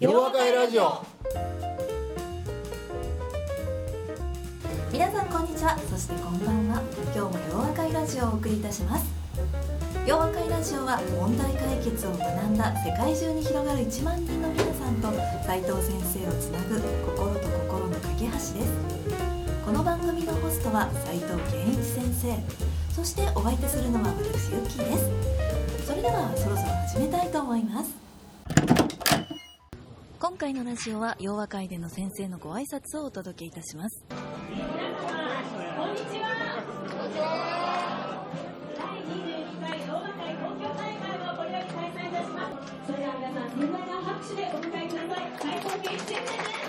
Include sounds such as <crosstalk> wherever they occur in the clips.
夜和会ラジオ。皆さんこんにちは。そしてこんばんは。今日も夜和会ラジオをお送りいたします。夜和会ラジオは問題解決を学んだ世界中に広がる1万人の皆さんと斉藤先生をつなぐ心と心の架け橋です。この番組のホストは斉藤健一先生。そしてお相手するのは私ゆっきーです。それではそろそろ始めたいと思います。今回のラジオは洋和会での先生のご挨拶をお届けいたします皆様こんにちは第22回大和会東京大会をこれより開催いたします。それでは皆さん、盛大な拍手でお迎えください。斉藤健一先生です。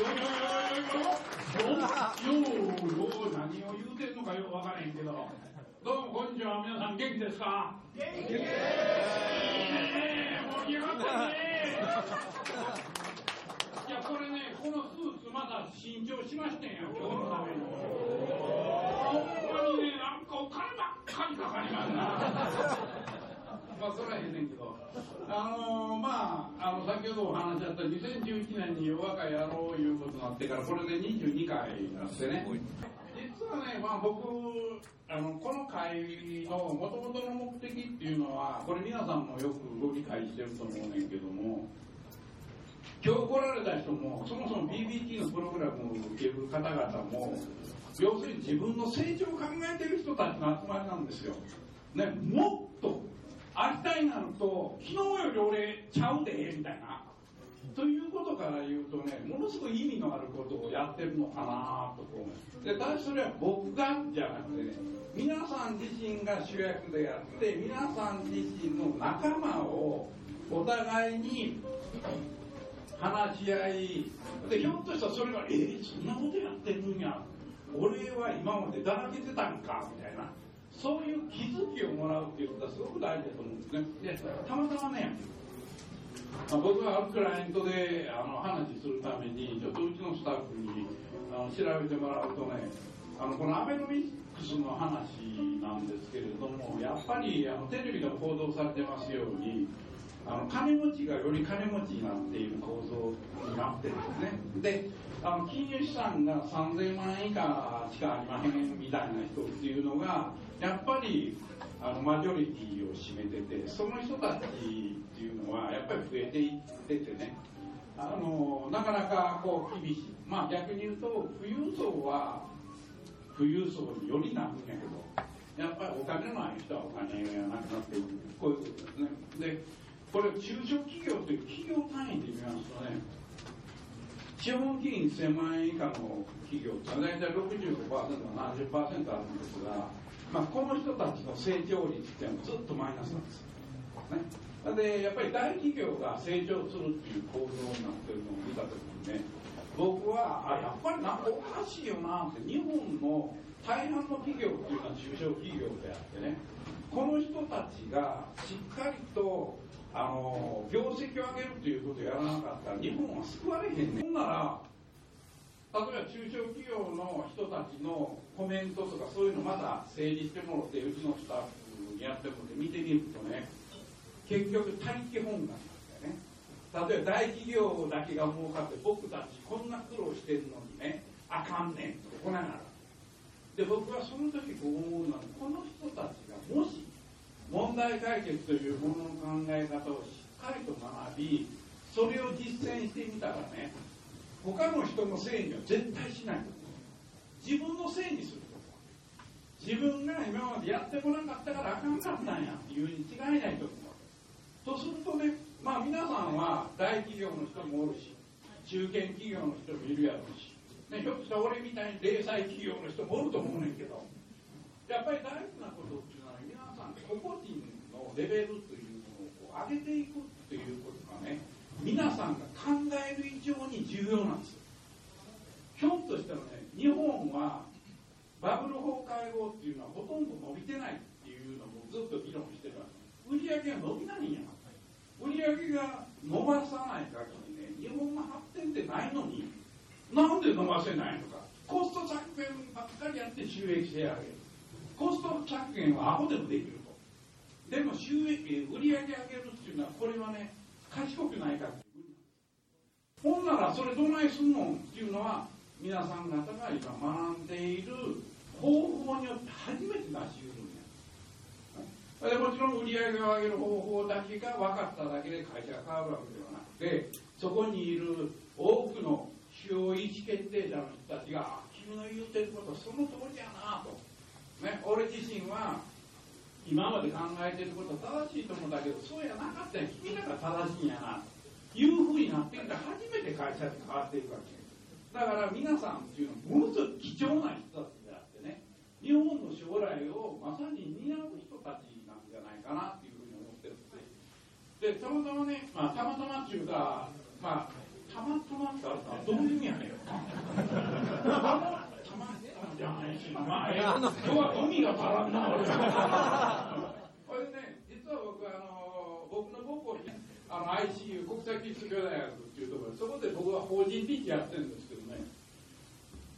よう、よう、何を言うてんのかよくわからへんけど。どうも、こんにちは。皆さん元気ですか？元気ですいや、これね、このスーツまだ新調しましてんや、今日のために。ほんまにね、なんかお金ばっかりかかりますな。まあ、それはええねんけど、あのーまあ、あの先ほどお話しあった2011年に夜和会やろういうことになってから、これで22回になってね、実はね、まあ、僕あの、この会のもともとの目的っていうのは、これ、皆さんもよくご理解してると思うねんけども、今日来られた人も、そもそも BBT のプログラムを受ける方々も、要するに自分の成長を考えてる人たちの集まりなんですよ。ね、もっと明日になると、昨日より俺ちゃうで、みたいな。ということから言うとね、ものすごい意味のあることをやってるのかなと思う。で、ただそれは僕がじゃなくてね、皆さん自身が主役でやって、皆さん自身の仲間をお互いに話し合い、で、ひょっとしたらそれが、えー、そんなことやってるんや。俺は今までだらけてたんか、みたいな。そういう気づきをもらうっていうことはすごく大事だと思うんですね。で、たまたまね、まあ、僕があるクライアントであの話するために、ちょっとうちのスタッフにあの調べてもらうとね、あのこのアベノミクスの話なんですけれども、やっぱりあのテレビでも報道されてますように、あの金持ちがより金持ちになっている構造になってるんですね。で、あの金融資産が3000万円以下しかありまへんみたいな人っていうのが、やっぱりあのマジョリティを占めてて、その人たちっていうのはやっぱり増えていっててね、あのなかなかこう厳しい。まあ逆に言うと、富裕層は富裕層によりなんやけど、やっぱりお金のある人はお金がなくなっていく。こういうことですね。で、これ中小企業という企業単位で見ますとね、資本金1000万円以下の企業って大体65%、70%あるんですが、まあ、この人たちの成長率っていうのはずっとマイナスなんです。ね、で、やっぱり大企業が成長するっていう構造になってるのを見たときにね、僕は、あ、やっぱりなんかおかしいよなって、日本の大半の企業っていうのは中小企業であってね、この人たちがしっかりとあの業績を上げるということをやらなかったら日本は救われへんねん。ほんなら例えば中小企業の人たちのコメントとかそういうのまだ整理してもらってうちのスタッフにやってもらって見てみるとね結局他力本願なんだよね例えば大企業だけが儲かって僕たちこんな苦労してるのにねあかんねんとこながらで僕はその時こう思うのはこの人たちがもし問題解決というものの考え方をしっかりと学びそれを実践してみたらね他の人のせいには絶対しないと自分のせいにすると自分が今までやってこなかったからあかんかったんやっていうに違いないと思う。とするとねまあ皆さんは大企業の人もおるし中堅企業の人もいるやろうし、ね、ひょっとしたら俺みたいに零細企業の人もおると思うねんけどやっぱり大事なことっていう個々人のレベルというものをこう上げていくっていうことがね皆さんが考える以上に重要なんですよ。ひょっとしたらね日本はバブル崩壊後っていうのはほとんど伸びてないっていうのもずっと議論してるわけ売り上げが伸びないんや。売り上げが伸ばさない限りね日本の発展ってないのになんで伸ばせないのか。コスト削減ばっかりやって収益性上げる。コスト削減はアホでもできる。でも収益売り上げ上げるっていうのはこれはね賢くないからほんならそれどないすんのっていうのは皆さん方が今学んでいる方法によって初めて出しうるんや。でもちろん売り上げを上げる方法だけが分かっただけで会社が変わるわけではなくてそこにいる多くの主要意思決定者の人たちが「君の言ってることその通りやな」と、ね、俺自身は今まで考えてることは正しいと思うんだけどそうやなかったら君らが正しいんやないうふうになってきたら初めて会社って変わっていくわけだから皆さんっていうのはものすごく貴重な人たちであってね。日本の将来をまさに担う人たちなんじゃないかなっていうふうに思ってるんですねでたまたまね、まあ、たまたまっていうかまあたまたまってあるどういう意味やねんたまたまじゃないしまあ今日は海が足らんなこれね実は僕あの僕の母校にあの ICU 国際キリスト教大学っていうところでそこで僕は法人リーチやってるんですけどね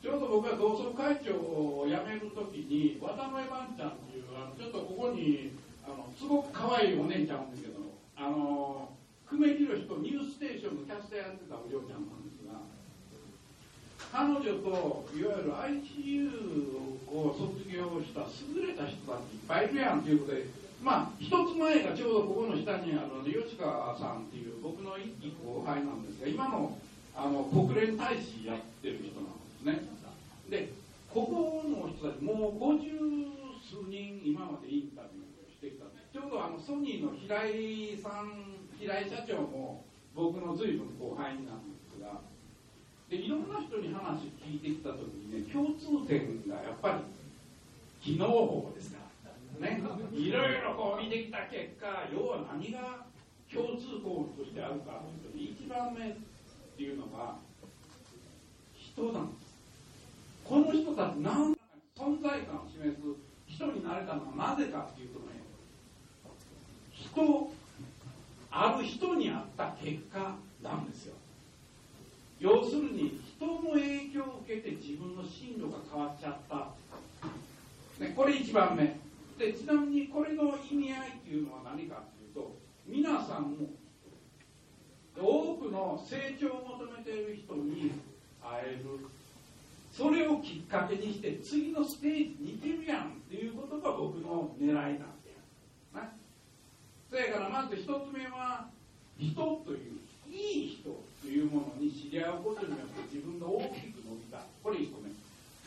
ちょうど僕が同窓会長を辞めるときに渡辺万ちゃんっていうあのちょっとここにあのすごく可愛いお姉ちゃんですけどあの久米宏とニューステーションのキャスターやってたお嬢ちゃんなん彼女といわゆる ICU を卒業した優れた人たちいっぱいいるやんということでまあ一つ前がちょうどここの下にある吉川さんっていう僕の一期後輩なんですが今のあの国連大使やってる人なんですね。でここの人たちもう五十数人今までインタビューをしてきたちょうどあのソニーの平井さん平井社長も僕の随分後輩なんですがでいろんな人に話聞いてきた時にね共通点がやっぱり機能法ですから。ね。いろいろこう見てきた結果要は何が共通項としてあるかというと一番目っていうのが人なんです。この人たち何らか存在感を示す人になれたのはなぜかっていうとね人ある人にあった結果なんですよ。要するに人の影響を受けて自分の進路が変わっちゃった、ね、これ1番目。でちなみにこれの意味合いっていうのは何かっていうと皆さんも多くの成長を求めている人に会える。それをきっかけにして次のステージに行けるやんっていうことが僕の狙いなんだよ、ね、そやからまず一つ目は人といういい人というもの。に知り合うことによって自分が大きく伸びた。これ1個目。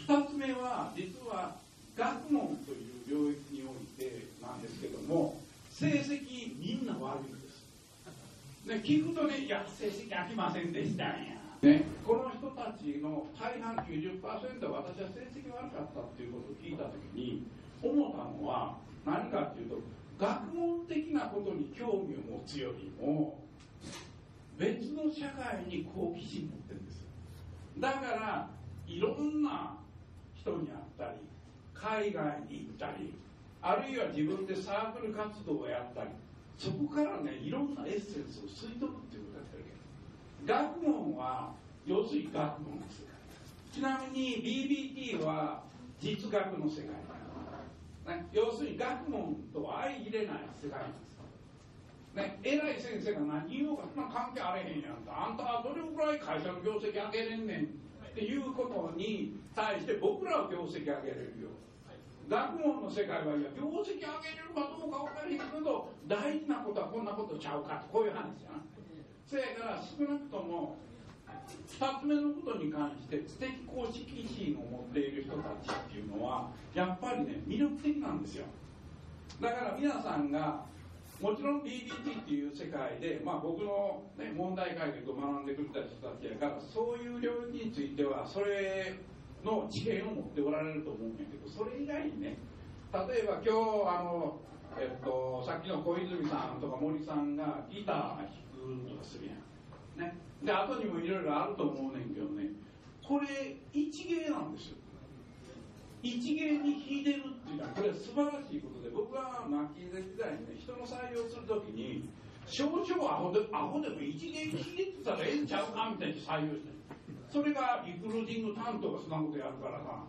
2つ目は実は学問という領域においてなんですけども成績みんな悪いんです、ね、聞くとねいや成績飽きませんでしたんや。ね、この人たちの大半90%は私は成績悪かったっていうことを聞いた時に思ったのは何かっていうと学問的なことに興味を持つよりも別の社会に好奇心持ってるんです。だからいろんな人に会ったり海外に行ったりあるいは自分でサークル活動をやったりそこからねいろんなエッセンスを吸い取るっていうことやってるけ。ど学問は要するに学問の世界。ちなみに BBT は実学の世界。ね、要するに学問とは相入れない世界です。ね、偉い先生が何言おうかそんな関係あれへんやんかあんたはどれぐらい会社の業績上げれんねんっていうことに対して僕らは業績上げれるよ。学問の世界はいや業績上げれるかどうか分からへんけど大事なことはこんなことちゃうかってこういう話じゃんそやから少なくとも2つ目のことに関して知的公式心を持っている人たちっていうのはやっぱりね魅力的なんですよ。だから皆さんがもちろん BBT っていう世界で、まあ、僕の、ね、問題解決を学んでくれた人たちやからそういう領域についてはそれの知見を持っておられると思うんやけどそれ以外にね例えば今日あの、えっと、さっきの小泉さんとか森さんがギター弾くとかするやん。ね、で後にもいろいろあると思うねんけどね。これ一芸なんですよ。一芸に秀でるっていうのはこれ素晴らしいことで僕はマッキーゼ時代にね人の採用するときに少々アホでアホでも一芸に秀でてたらええんちゃうかみたいに採用してそれがリクルーティング担当がそんなことやるからさ。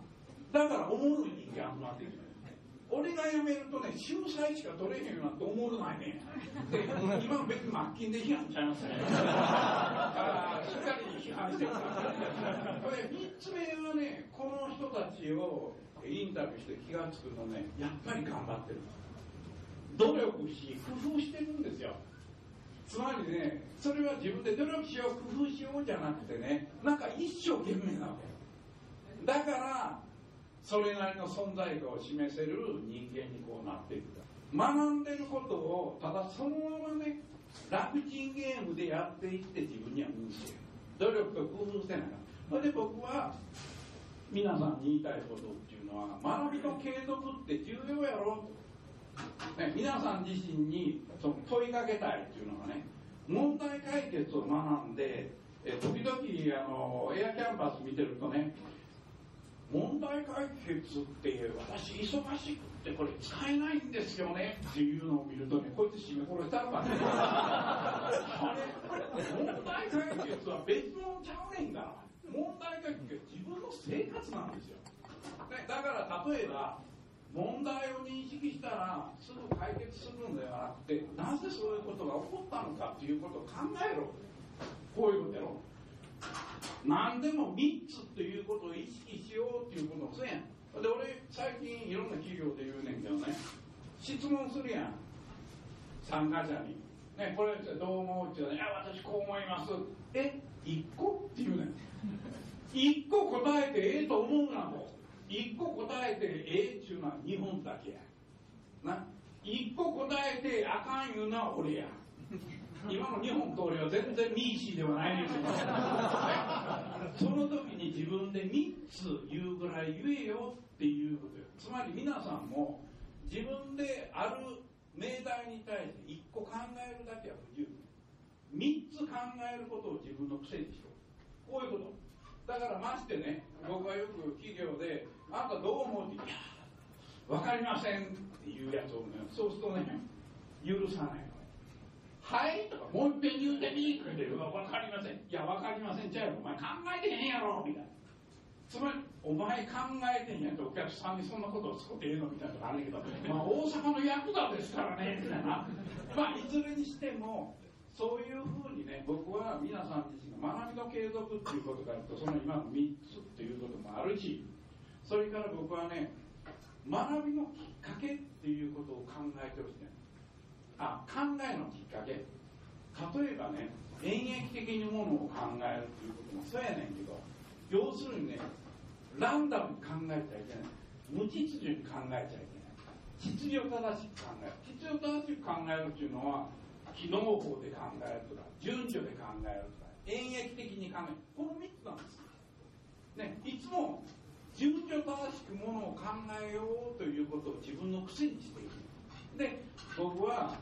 だからおもろい人間集まってきて俺が辞めるとね秀才しか取れへんようなと思うないねで今別に末金で批判しちゃいますね。あしっかり批判してるからこれ3つ目をインタビューして気が付くのねやっぱり頑張ってる。努力し工夫してるんですよ。つまりねそれは自分で努力しよう工夫しようじゃなくてねなんか一生懸命なわけ。だからそれなりの存在感を示せる人間にこうなっていく学んでることをただそのままね楽ちんゲームでやっていって自分には無視努力と工夫せなかったそれで僕は皆さんに言いたいことっていうのは学びの継続って重要やろと、ね、皆さん自身にその問いかけたいっていうのはね問題解決を学んでえ時々あのエアキャンパス見てるとね問題解決って私忙しくってこれ使えないんですよねっていうのを見るとねこいつ締め殺したのかね。<laughs> あれ問題解決は別物ちゃうねんか。ら問題解決自分の生活なんですよ、ね、だから例えば問題を認識したらすぐ解決するのではなくてなぜそういうことが起こったのかっていうことを考えろ。こういうことやろ。何でも3つっていうことを意識しようっていうことをせん。で俺最近いろんな企業で言うねんけどね。質問するやん。参加者に「ね、これどう思う?」って言うの。いや私こう思います」え1個？って言うねん。1個答えてええと思うなと1個答えてええっちゅうのは日本だけや。な。1個答えてあかん言うのは俺や。<laughs> 今の日本統領は全然ミーシーではないねんけど。<laughs> その時に自分で3つ言うぐらい言えよっていうことよ。つまり皆さんも自分である命題に対して1個考えるだけは不十分3つ考えることを自分の癖にしろこういうことだからましてね僕はよく企業で「あんたどう思う?」って「いや分かりません」っていうやつをねそうするとね許さないはい？とか、もう一遍言うてみって言うわかりません。いや、わかりません。じゃあ、お前考えてへんやろみたいな。つまり、お前考えてんやんとお客さんにそんなことを使ってええのみたいなのがあるけど、まあ、大阪の役だですからね、みたいな。まあ、いずれにしても、そういうふうにね、僕は皆さん自身学びの継続っていうことがあると、その今の3つっていうこともあるし、それから僕はね、学びのきっかけっていうことを考えてほしいね。あ考えのきっかけ。例えばね演劇的にものを考えるっていうこともそうやねんけど要するにねランダムに考えちゃいけない。無秩序に考えちゃいけない。秩序正しく考える。秩序正しく考えるっていうのは機能法で考えるとか順序で考えるとか。演劇的に考えるこの3つなんです。ねいつも順序正しくものを考えようということを自分の癖にしていくで僕は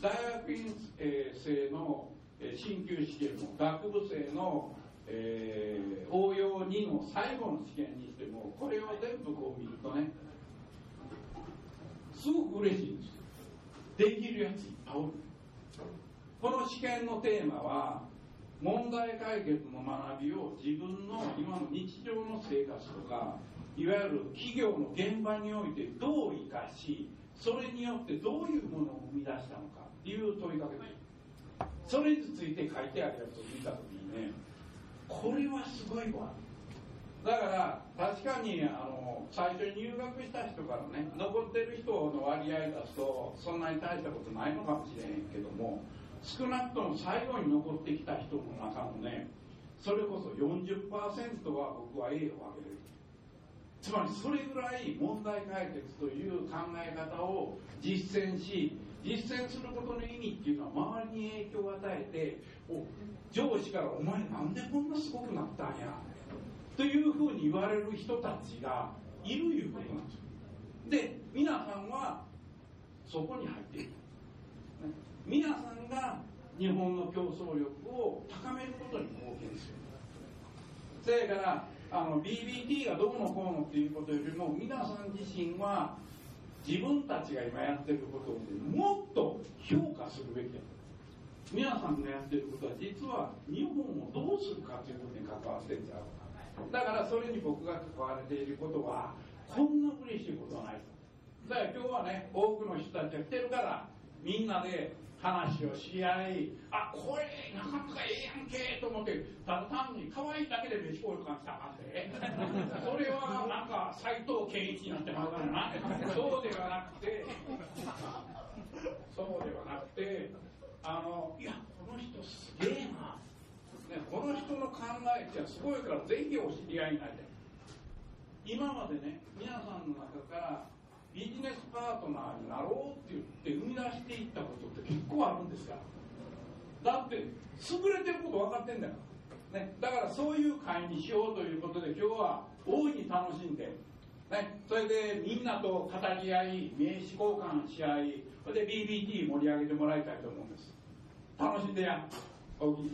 大学院生の進級試験も学部生の、えー、応用2の最後の試験にしてもこれを全部こう見るとねすごく嬉しいんですできるやついっぱいおる。この試験のテーマは問題解決の学びを自分の今の日常の生活とかいわゆる企業の現場においてどう生かしそれによってどういうものを生み出したのかっていう問いかけでそれについて書いてあるやつを見た時にねこれはすごいわ。だから確かにあの最初に入学した人からね残ってる人の割合出すとそんなに大したことないのかもしれへんけども少なくとも最後に残ってきた人の中のねそれこそ40%は僕は A をあげる。つまりそれぐらい問題解決という考え方を実践し実践することの意味っていうのは周りに影響を与えて上司から「お前なんでこんなすごくなったんや」というふうに言われる人たちがいるいうことなんですよ。で皆さんはそこに入っている、ね、皆さんが日本の競争力を高めることに貢献する。それからあの BBT がどうのこうのっていうことよりも皆さん自身は自分たちが今やってることをもっと評価するべきだ皆さんがやってることは実は日本をどうするかということに関わってんじゃうだからそれに僕が関われていることはこんな嬉しいことはない。だから今日はね多くの人たちが来てるからみんなで話をし合いあこれなかなかええやんけと思ってただ単に可愛いだけで飯交換したかって <laughs> それはなんか斎藤健一になってまうからな。そうではなくてそうではなくてあのいやこの人すげえな、ね、この人の考えってすごいからぜひお知り合いになりたい。今までね皆さんの中からビジネスパートナーになろうって言って生み出していったことって結構あるんですからだって優れてること分かってんだよ、ね、だからそういう会にしようということで今日は大いに楽しんで、ね、それでみんなと語り合い名刺交換し合いそれで BBT 盛り上げてもらいたいと思うんです。楽しんでや。おおきに